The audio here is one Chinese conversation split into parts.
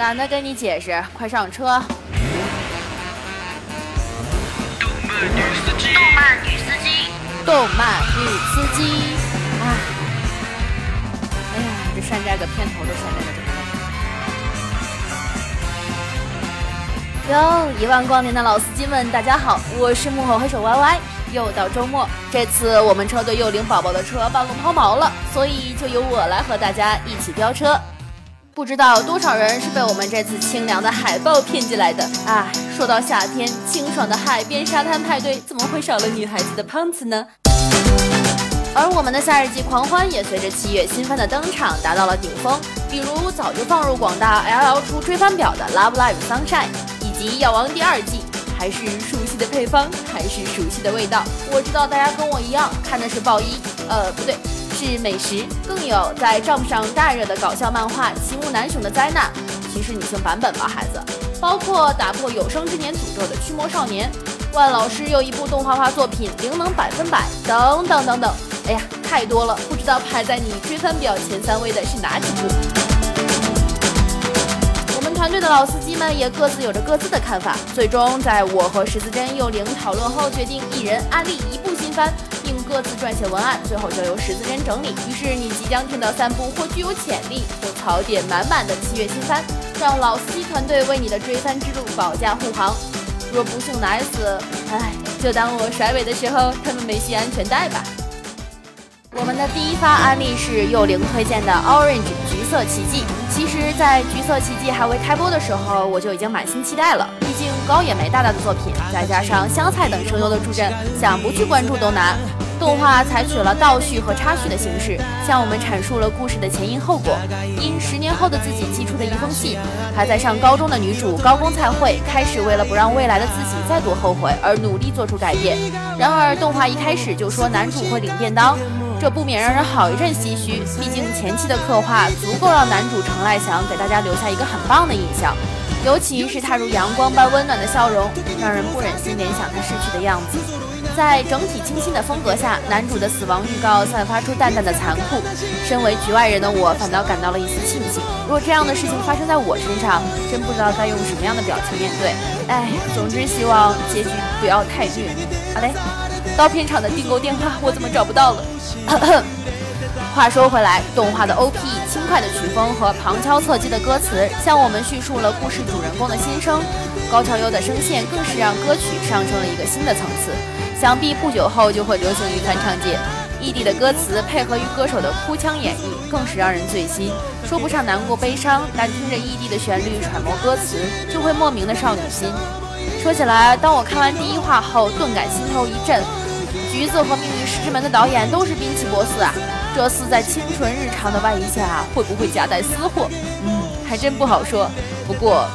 懒得跟你解释，快上车。动漫女司机，动漫女司机，哎，哎呀，这山寨个片头都山寨的这么哟，一万光年的老司机们，大家好，我是幕后黑手 Y Y。又到周末，这次我们车队又领宝宝的车半路抛锚了，所以就由我来和大家一起飙车。不知道多少人是被我们这次清凉的海报骗进来的。哎，说到夏天，清爽的海边沙滩派对，怎么会少了女孩子的胖子呢？而我们的夏日季狂欢也随着七月新番的登场达到了顶峰，比如早就放入广大 L L 出追番表的 Love Live Sunshine，以及药王第二季。还是熟悉的配方，还是熟悉的味道。我知道大家跟我一样看的是爆衣，呃，不对，是美食。更有在账上大热的搞笑漫画《奇木南雄的灾难》，其实女性版本吧，孩子。包括打破有生之年诅咒的驱魔少年，万老师又一部动画化作品《灵能百分百》，等等等等。哎呀，太多了，不知道排在你追番表前三位的是哪几部。团队的老司机们也各自有着各自的看法，最终在我和十字针幼灵讨论后，决定一人安利一部新番，并各自撰写文案，最后交由十字针整理。于是你即将听到三部或具有潜力或槽点满满的七月新番，让老司机团队为你的追番之路保驾护航。若不幸奶死，唉，就当我甩尾的时候他们没系安全带吧。我们的第一发安利是幼灵推荐的 Orange 橘色奇迹。其实，在橘色奇迹还未开播的时候，我就已经满心期待了。毕竟高野梅大大的作品，再加上香菜等声优的助阵，想不去关注都难。动画采取了倒叙和插叙的形式，向我们阐述了故事的前因后果。因十年后的自己寄出的一封信，还在上高中的女主高宫菜惠开始为了不让未来的自己再度后悔而努力做出改变。然而，动画一开始就说男主会领便当。这不免让人好一阵唏嘘，毕竟前期的刻画足够让男主程赖祥给大家留下一个很棒的印象，尤其是他如阳光般温暖的笑容，让人不忍心联想他逝去的样子。在整体清新的风格下，男主的死亡预告散发出淡淡的残酷。身为局外人的我，反倒感到了一丝庆幸。如果这样的事情发生在我身上，真不知道该用什么样的表情面对。哎，总之希望结局不要太虐。好嘞，刀片厂的订购电话我怎么找不到了？话说回来，动画的 OP 轻快的曲风和旁敲侧击的歌词，向我们叙述了故事主人公的心声。高桥优的声线更是让歌曲上升了一个新的层次，想必不久后就会流行于翻唱界。异地的歌词配合于歌手的哭腔演绎，更是让人醉心。说不上难过悲伤，但听着异地的旋律揣摩歌词，就会莫名的少女心。说起来，当我看完第一话后，顿感心头一震。橘子和命运石之门的导演都是滨崎博士啊，这厮在清纯日常的外衣下会不会夹带私货？嗯，还真不好说。不过，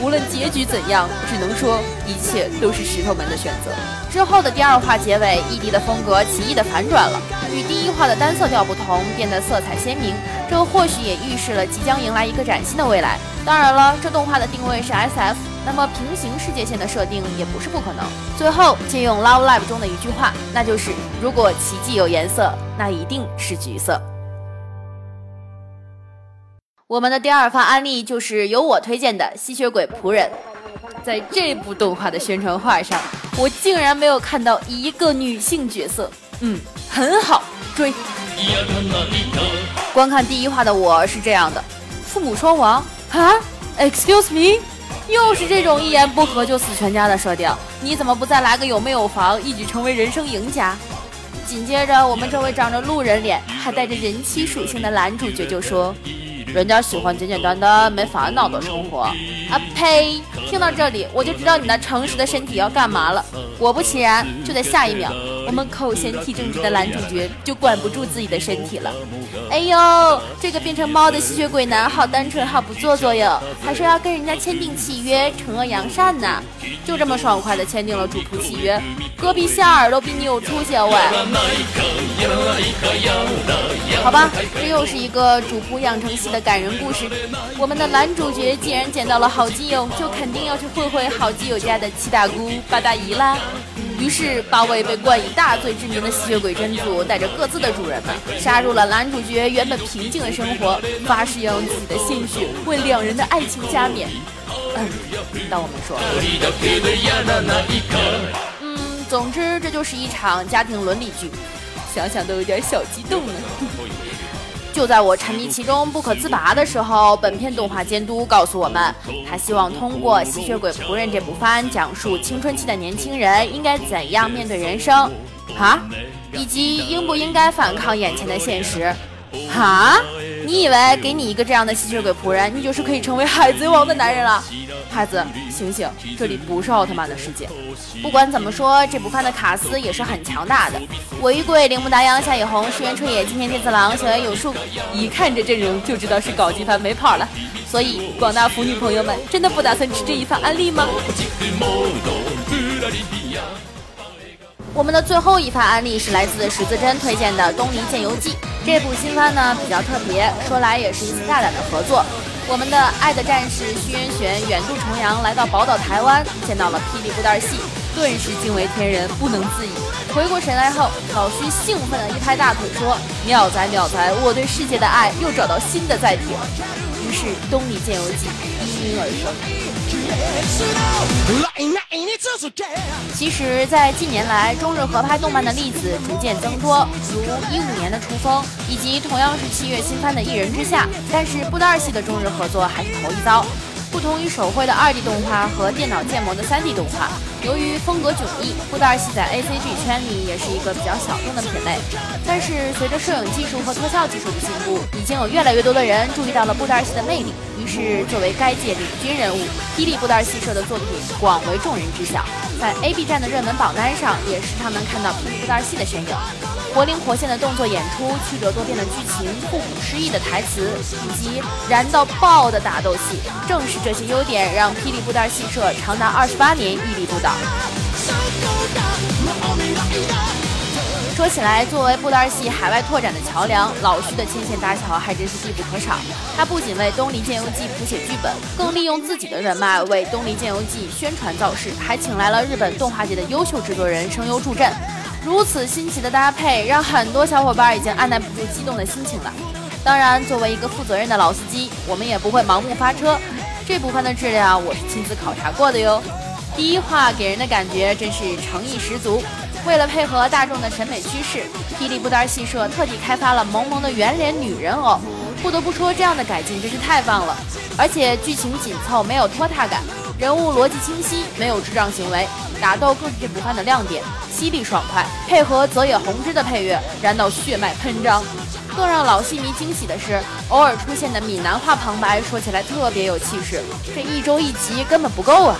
无论结局怎样，只能说一切都是石头门的选择。之后的第二话结尾，异地的风格奇异的反转了，与第一话的单色调不同，变得色彩鲜明。这或许也预示了即将迎来一个崭新的未来。当然了，这动画的定位是 SF。那么平行世界线的设定也不是不可能。最后借用《Love Live》中的一句话，那就是“如果奇迹有颜色，那一定是橘色”。我们的第二发安利就是由我推荐的《吸血鬼仆人》。在这部动画的宣传画上，我竟然没有看到一个女性角色。嗯，很好追。观看第一话的我是这样的：父母双亡啊？Excuse me？又是这种一言不合就死全家的设定，你怎么不再来个有没有房，一举成为人生赢家？紧接着，我们这位长着路人脸，还带着人妻属性的男主角就说：“人家喜欢简简单单、没烦恼的生活。”啊呸！听到这里，我就知道你那诚实的身体要干嘛了。果不其然，就在下一秒。我们口嫌体正直的男主角就管不住自己的身体了。哎呦，这个变成猫的吸血鬼男好单纯，好不做作哟，还说要跟人家签订契约，惩恶扬善呢。就这么爽快的签订了主仆契约，隔壁夏尔都比你有出息喂。好吧，这又是一个主仆养成系的感人故事。我们的男主角既然捡到了好基友，就肯定要去会会好基友家的七大姑八大姨啦。于是八位被冠以大罪之名的吸血鬼真祖带着各自的主人们，杀入了男主角原本平静的生活，发誓要用自己的鲜血为两人的爱情加冕。嗯，当我们说，嗯，总之这就是一场家庭伦理剧，想想都有点小激动呢。就在我沉迷其中不可自拔的时候，本片动画监督告诉我们，他希望通过《吸血鬼仆人》这部番，讲述青春期的年轻人应该怎样面对人生，啊，以及应不应该反抗眼前的现实，啊。你以为给你一个这样的吸血鬼仆人，你就是可以成为海贼王的男人了？孩子，醒醒，这里不是奥特曼的世界。不管怎么说，这部番的卡斯也是很强大的。尾贵、铃木达央、夏野红、石原彻也、今天天次郎、小原有树，一看这阵容就知道是搞基番没跑了。所以，广大腐女朋友们，真的不打算吃这一番安利吗？我们的最后一番安利是来自十字针推荐的《东尼剑游记》这部新番呢，比较特别，说来也是一次大胆的合作。我们的爱的战士虚渊玄远渡重洋来到宝岛台湾，见到了霹雳布袋戏，顿时惊为天人，不能自已。回过神来后，老徐兴奋地一拍大腿说：“妙哉妙哉，我对世界的爱又找到新的载体了。”于是《东离剑游记》应运而生。其实，在近年来，中日合拍动漫的例子逐渐增多，如一五年的《雏风》，以及同样是七月新番的《一人之下》。但是，布袋戏的中日合作还是头一遭。不同于手绘的二 D 动画和电脑建模的三 D 动画，由于风格迥异，布袋戏在 ACG 圈里也是一个比较小众的品类。但是随着摄影技术和特效技术的进步，已经有越来越多的人注意到了布袋戏的魅力。于是，作为该界领军人物，霹雳布袋戏社的作品广为众人知晓，在 A B 站的热门榜单上也时常能看到霹雳布袋戏的身影。活灵活现的动作演出，曲折多变的剧情，复古诗意的台词，以及燃到爆的打斗戏，正是这些优点让霹雳布袋戏社长达二十八年屹立不倒。说起来，作为布袋戏海外拓展的桥梁，老徐的牵线搭桥还真是必不可少。他不仅为《东离剑游记》谱写剧本，更利用自己的人脉为《东离剑游记》宣传造势，还请来了日本动画界的优秀制作人声优助阵。如此新奇的搭配，让很多小伙伴已经按耐不住激动的心情了。当然，作为一个负责任的老司机，我们也不会盲目发车。这部分的质量，我是亲自考察过的哟。第一话给人的感觉真是诚意十足。为了配合大众的审美趋势，霹雳布袋戏社特地开发了萌萌的圆脸女人偶。不得不说，这样的改进真是太棒了。而且剧情紧凑，没有拖沓感。人物逻辑清晰，没有智障行为，打斗更是这部番的亮点，犀利爽快，配合泽野弘之的配乐，燃到血脉喷张。更让老戏迷惊喜的是，偶尔出现的闽南话旁白，说起来特别有气势。这一周一集根本不够啊！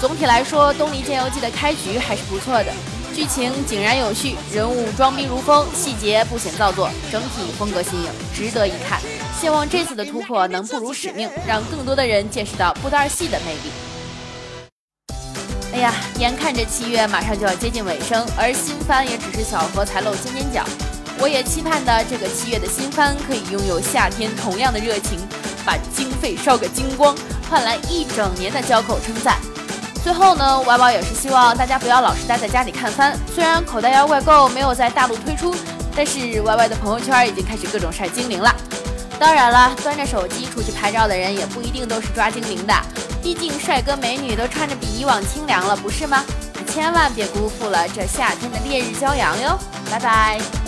总体来说，《东离剑游记》的开局还是不错的，剧情井然有序，人物装逼如风，细节不显造作，整体风格新颖，值得一看。希望这次的突破能不辱使命，让更多的人见识到布袋戏的魅力。哎呀，眼看着七月马上就要接近尾声，而新番也只是小荷才露尖尖角。我也期盼的这个七月的新番可以拥有夏天同样的热情，把经费烧个精光，换来一整年的交口称赞。最后呢，歪宝也是希望大家不要老是待在家里看番。虽然口袋妖怪购没有在大陆推出，但是歪歪的朋友圈已经开始各种晒精灵了。当然了，端着手机出去拍照的人也不一定都是抓精灵的。毕竟帅哥美女都穿着比以往清凉了，不是吗？千万别辜负了这夏天的烈日骄阳哟！拜拜。